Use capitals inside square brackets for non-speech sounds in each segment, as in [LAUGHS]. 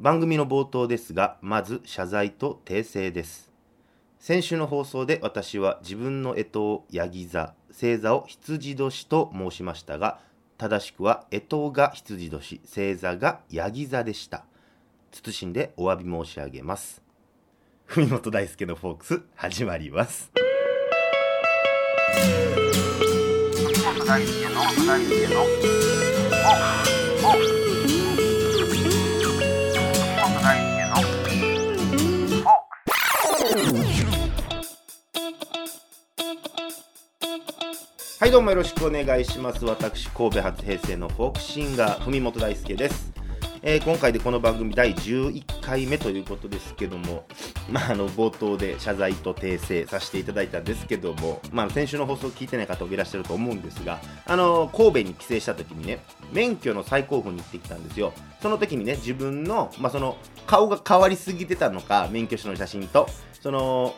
番組の冒頭ですがまず謝罪と訂正です。先週の放送で私は自分の干支をヤギ座星座を羊年と申しましたが正しくは干支が羊年星座がヤギ座でした。謹んでお詫び申し上げます。文本大輔のフォークス始まります。文本大輔の大輔のいどうもよろしくお願いします。私神戸発平成のフォークシンガー文本大輔です、えー今回でこの番組第11回目ということですけども、[LAUGHS] まあ、あの冒頭で謝罪と訂正させていただいたんですけども、まあ、先週の放送を聞いてない方もいらっしゃると思うんですがあの神戸に帰省した時にね免許の再交付に行ってきたんですよ。その時にね自分の,、まあ、その顔が変わりすぎてたのか免許証の写真とその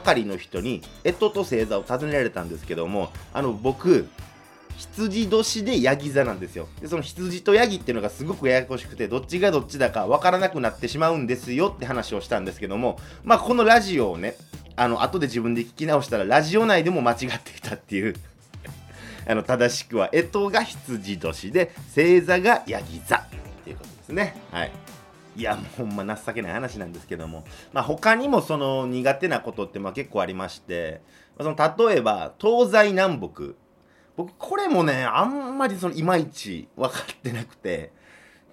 係の人に干支と星座を尋ねられたんですけどもあの僕羊年でヤギ座なんですよ。でその羊とヤギっていうのがすごくややこしくてどっちがどっちだかわからなくなってしまうんですよって話をしたんですけどもまあこのラジオをねあの後で自分で聞き直したらラジオ内でも間違っていたっていう [LAUGHS] あの正しくは干支が羊年で星座がヤギ座っていうことですね。はい。いやもうほんま情けない話なんですけども、まあ、他にもその苦手なことってまあ結構ありまして、その例えば東西南北。僕これもねあんまりそのいまいち分かってなくて。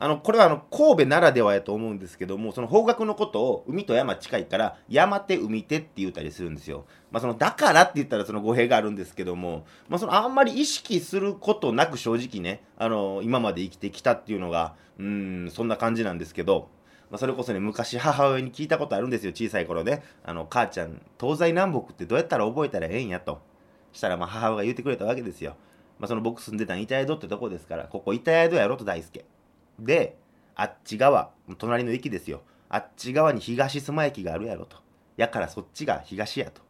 あのこれはあの神戸ならではやと思うんですけどもその方角のことを海と山近いから山手海手って言ったりするんですよ、まあ、そのだからって言ったらその語弊があるんですけども、まあ、そのあんまり意識することなく正直ねあの今まで生きてきたっていうのがうんそんな感じなんですけど、まあ、それこそね昔母親に聞いたことあるんですよ小さい頃ねあの母ちゃん東西南北ってどうやったら覚えたらええんやと。したらまあ母親が言ってくれたわけですよ、まあ、その僕住んでた板宿ってとこですからここ板宿やろと大輔。であっち側隣の駅ですよ。あっち側に東須磨駅があるやろと。やからそっちが東やと。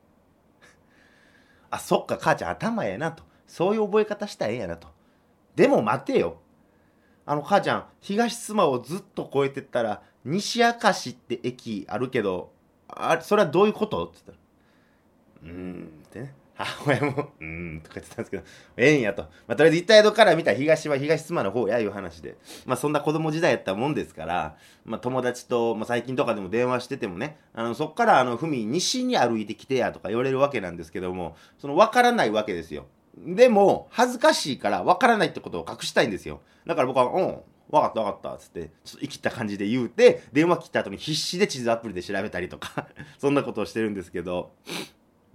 [LAUGHS] あそっか母ちゃん頭やなと。そういう覚え方したらええやなと。でも待てよ。あの母ちゃん東須磨をずっと越えてったら西明石って駅あるけどあそれはどういうこと？って言ったらうーんってね。母親もうーんとか言ってたんですけどええんやと、まあ、とりあえず一体宿から見た東は東須磨の方やいう話で。まあそんな子供時代やったもんですから、まあ、友達と、まあ、最近とかでも電話しててもねあのそっからあのふみ西に歩いてきてやとか言われるわけなんですけどもその分からないわけですよ。でも恥ずかしいから分からないってことを隠したいんですよ。だから僕は「うん分かった分かった」っつってちょっと生きた感じで言うて電話切った後に必死で地図アプリで調べたりとか [LAUGHS] そんなことをしてるんですけど。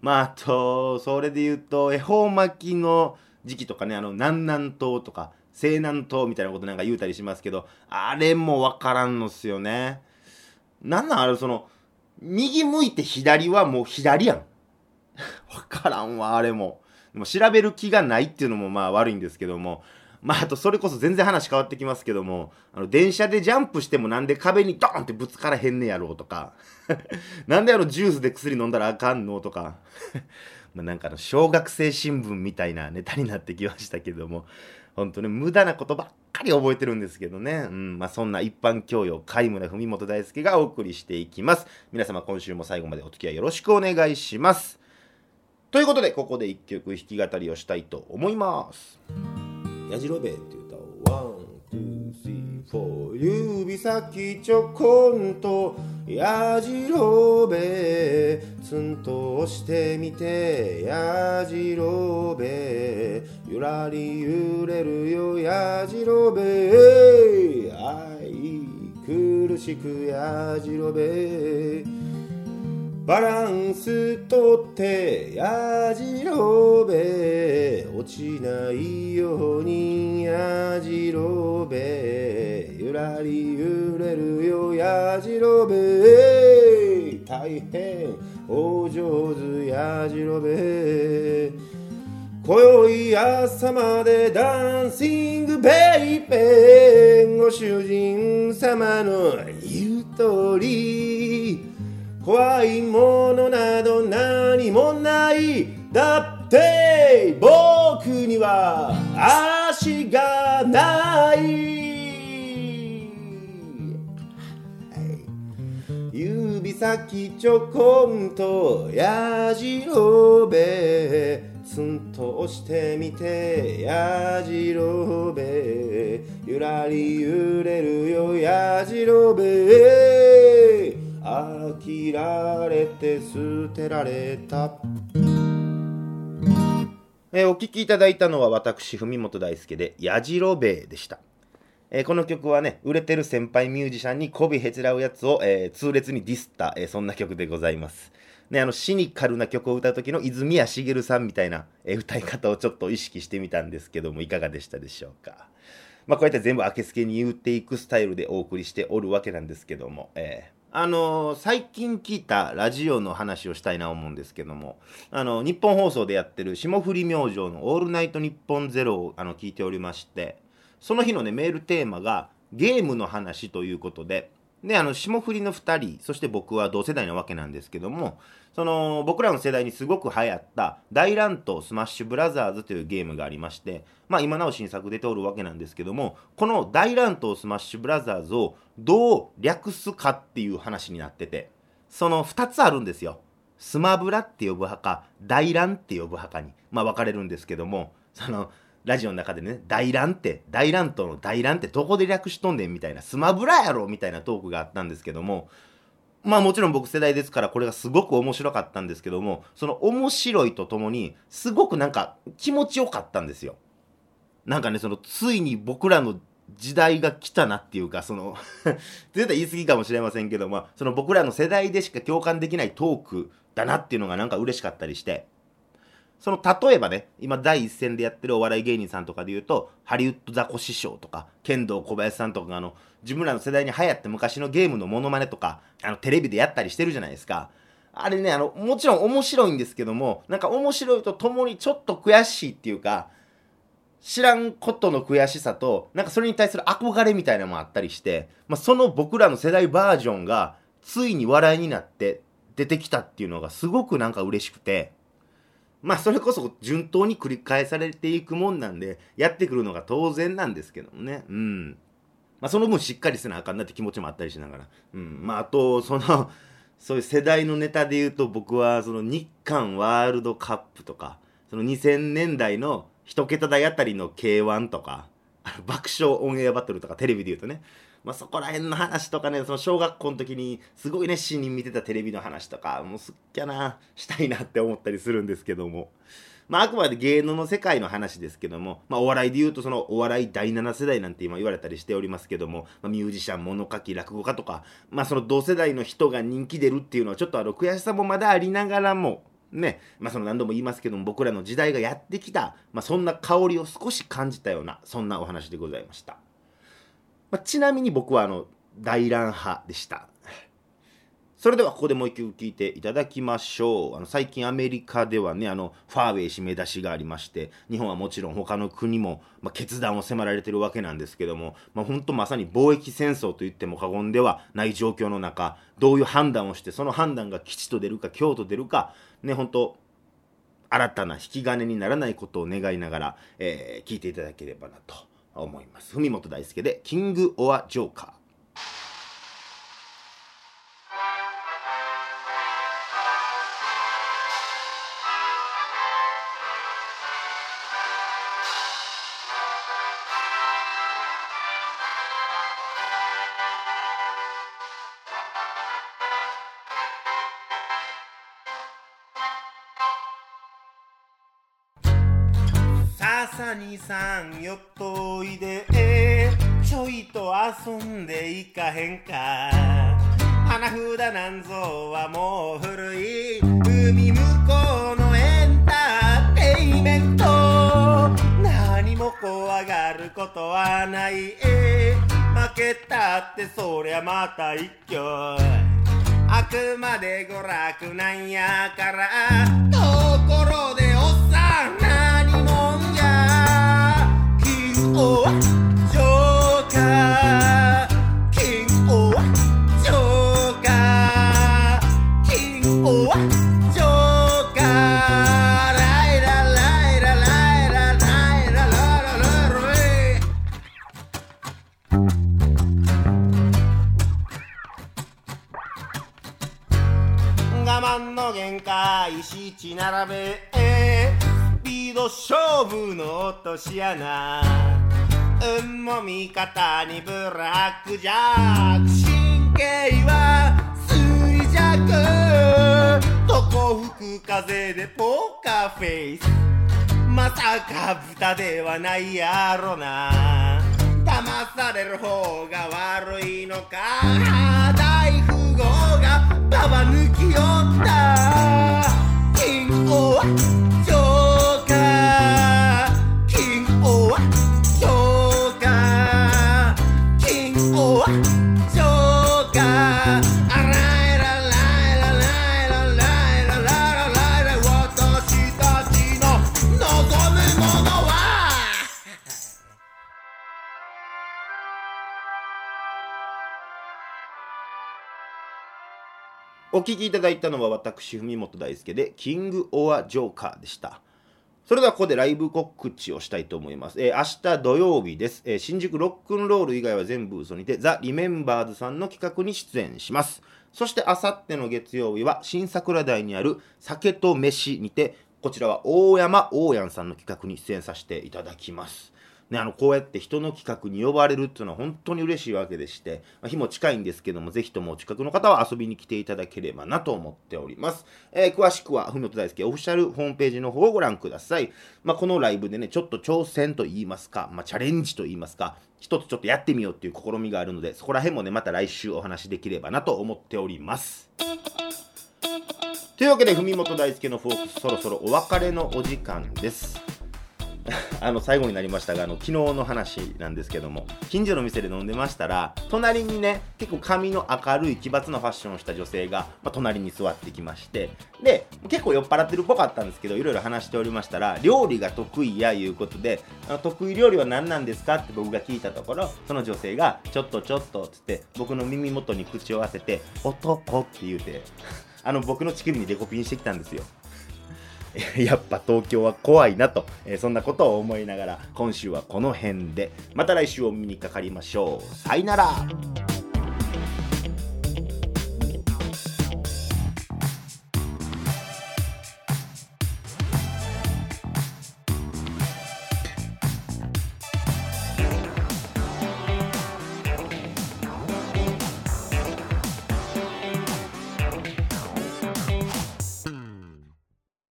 まああとそれで言うと恵方巻きの時期とかねあの南南東とか西南東みたいなことなんか言うたりしますけどあれも分からんのっすよね。なんなんあれその右向いて左はもう左やん。[LAUGHS] 分からんわあれも。でも調べる気がないっていうのもまあ悪いんですけども。まああとそれこそ全然話変わってきますけどもあの電車でジャンプしてもなんで壁にドーンってぶつからへんねやろうとか [LAUGHS] なんであのジュースで薬飲んだらあかんのとか [LAUGHS] まあなんかの小学生新聞みたいなネタになってきましたけども本当ね無駄なことばっかり覚えてるんですけどね、うんまあ、そんな一般教養皆無な文本大輔がお送りしていきます。皆様今週も最後までお付き合いよろしくお願いします。ということでここで一曲弾き語りをしたいと思います。やじろべえっていう歌ワン、ツー、スリー、フォー指先ちょこんとやじろべえツンと押してみてやじろべえゆらり揺れるよやじろべえ愛苦しくやじろべえバランスとってやじろべ落ちないようにやじろべゆらり揺れるよやじろべ大変お上手やじろべ今宵朝までダンシングベイベーご主人様の言う通り。怖いものなど何もない。だっ先ちょこんとやじろべツンと押してみてやじろべ。ゆらり揺れるよやじろべ。飽きられて捨てられた。えお聴きいただいたのは私文本大輔で「やじろべ」でした。えーこの曲はね、売れてる先輩ミュージシャンに媚びへつらうやつを、えー痛烈にディスった、えーそんな曲でございます。ね、あの、シニカルな曲を歌う時の泉谷しげるさんみたいな、え歌い方をちょっと意識してみたんですけども、いかがでしたでしょうか。まあ、こうやって全部あけすけに言っていくスタイルでお送りしておるわけなんですけども、えーあの最近聞いたラジオの話をしたいな思うんですけども、あの、日本放送でやってる霜降り明星のオールナイトニッポンゼロをあの聞いておりまして、その日のね、メールテーマがゲームの話ということで、で、あの、霜降りの2人、そして僕は同世代なわけなんですけども、その、僕らの世代にすごく流行った、大乱闘スマッシュブラザーズというゲームがありまして、まあ今なお新作出ておるわけなんですけども、この大乱闘スマッシュブラザーズをどう略すかっていう話になってて、その2つあるんですよ。スマブラって呼ぶ派か、大乱って呼ぶ派かに、まあ分かれるんですけども、その、ラジオの中でね、大乱って、大乱闘の大乱ってどこで略しとんねんみたいな、スマブラやろみたいなトークがあったんですけども、まあもちろん僕世代ですからこれがすごく面白かったんですけども、その面白いとともに、すごくなんか気持ちよかったんですよ。なんかね、そのついに僕らの時代が来たなっていうか、その [LAUGHS] 絶対言い過ぎかもしれませんけど、まあ、その僕らの世代でしか共感できないトークだなっていうのがなんか嬉しかったりして、その例えばね、今第一線でやってるお笑い芸人さんとかで言うと、ハリウッドザコ師匠とか、剣道小林さんとかあの、自分らの世代に流行って昔のゲームのモノマネとか、あの、テレビでやったりしてるじゃないですか。あれね、あの、もちろん面白いんですけども、なんか面白いとともにちょっと悔しいっていうか、知らんことの悔しさと、なんかそれに対する憧れみたいなのもあったりして、まあ、その僕らの世代バージョンが、ついに笑いになって出てきたっていうのがすごくなんか嬉しくて、まあそれこそ順当に繰り返されていくもんなんで、やってくるのが当然なんですけどもね。うん。まあその分しっかりせなあかんなって気持ちもあったりしながら。うん。まああと、その、そういう世代のネタで言うと僕はその日韓ワールドカップとか、その2000年代の一桁台あたりの K1 とか、爆笑オンエアバトルとかテレビで言うとね、まあ、そこら辺の話とかね、その小学校の時にすごい熱心に見てたテレビの話とか、もうすっきゃな、したいなって思ったりするんですけども。まあ、あくまで芸能の世界の話ですけども、まあ、お笑いで言うと、そのお笑い第7世代なんて今言われたりしておりますけども、まあ、ミュージシャン、物書き、落語家とか、まあ、その同世代の人が人気出るっていうのは、ちょっとあの悔しさもまだありながらも、ね、まあ、その何度も言いますけども、僕らの時代がやってきた、まあ、そんな香りを少し感じたような、そんなお話でございました。まあ、ちなみに僕はあの大乱派でした。それではここでもう一曲聴いていただきましょう。あの最近アメリカではね、あのファーウェイ締め出しがありまして、日本はもちろん他の国も、まあ、決断を迫られてるわけなんですけども、まあ、本当まさに貿易戦争と言っても過言ではない状況の中、どういう判断をして、その判断が吉と出るか凶と出るか、ね、本当新たな引き金にならないことを願いながら、えー聞いていただければなと思います。文本大輔で、キング・オア・ジョーカー。笹にさんよっとおいでちょいと遊んでいかへんか。花札なんぞはもう古い海向こうのエンターテイメント。何も怖がることはない負けたってそりゃまた一挙。あくまで娯楽なんやから。ところ3の限界七並べスピード勝負の落とし穴運も味方にブラックジャック。神経は衰弱。どこ吹く風でポーカーフェイスまさか豚ではないやろな騙される方が悪いのかがババ抜きよったお聞きいただいたのは私文本大輔でキングオアジョーカーでした。それではここでライブ告知をしたいと思います、えー明日土曜日です、えー新宿ロックンロール以外は全部嘘にてザ・リメンバーズさんの企画に出演します。そしてあさっての月曜日は新桜台にある酒と飯にてこちらは大山大山さんの企画に出演させていただきます。ね、あのこうやって人の企画に呼ばれるっていうのは本当に嬉しいわけでして、まあ、日も近いんですけども、ぜひともお近くの方は遊びに来ていただければなと思っております。えー詳しくは、ふみと大輔オフィシャルホームページの方をご覧ください。まあ、このライブでね、ちょっと挑戦と言いますか、まあ、チャレンジと言いますか、一つちょっとやってみようっていう試みがあるので、そこら辺もね、また来週お話しできればなと思っております。というわけで、文本大輔のフォークス、そろそろお別れのお時間です。あの最後になりましたがあの昨日の話なんですけども近所の店で飲んでましたら隣にね結構髪の明るい奇抜なファッションをした女性が、まあ、隣に座ってきましてで結構酔っ払ってるっぽかったんですけどいろいろ話しておりましたら料理が得意やいうことであの得意料理は何なんですか？って僕が聞いたところその女性がちょっとちょっとっつって僕の耳元に口を当てて男？って言うてあの僕の乳首にデコピンしてきたんですよ。[LAUGHS] やっぱ東京は怖いなと、えーそんなことを思いながら今週はこの辺で。また来週お見にかかりましょう。さよなら。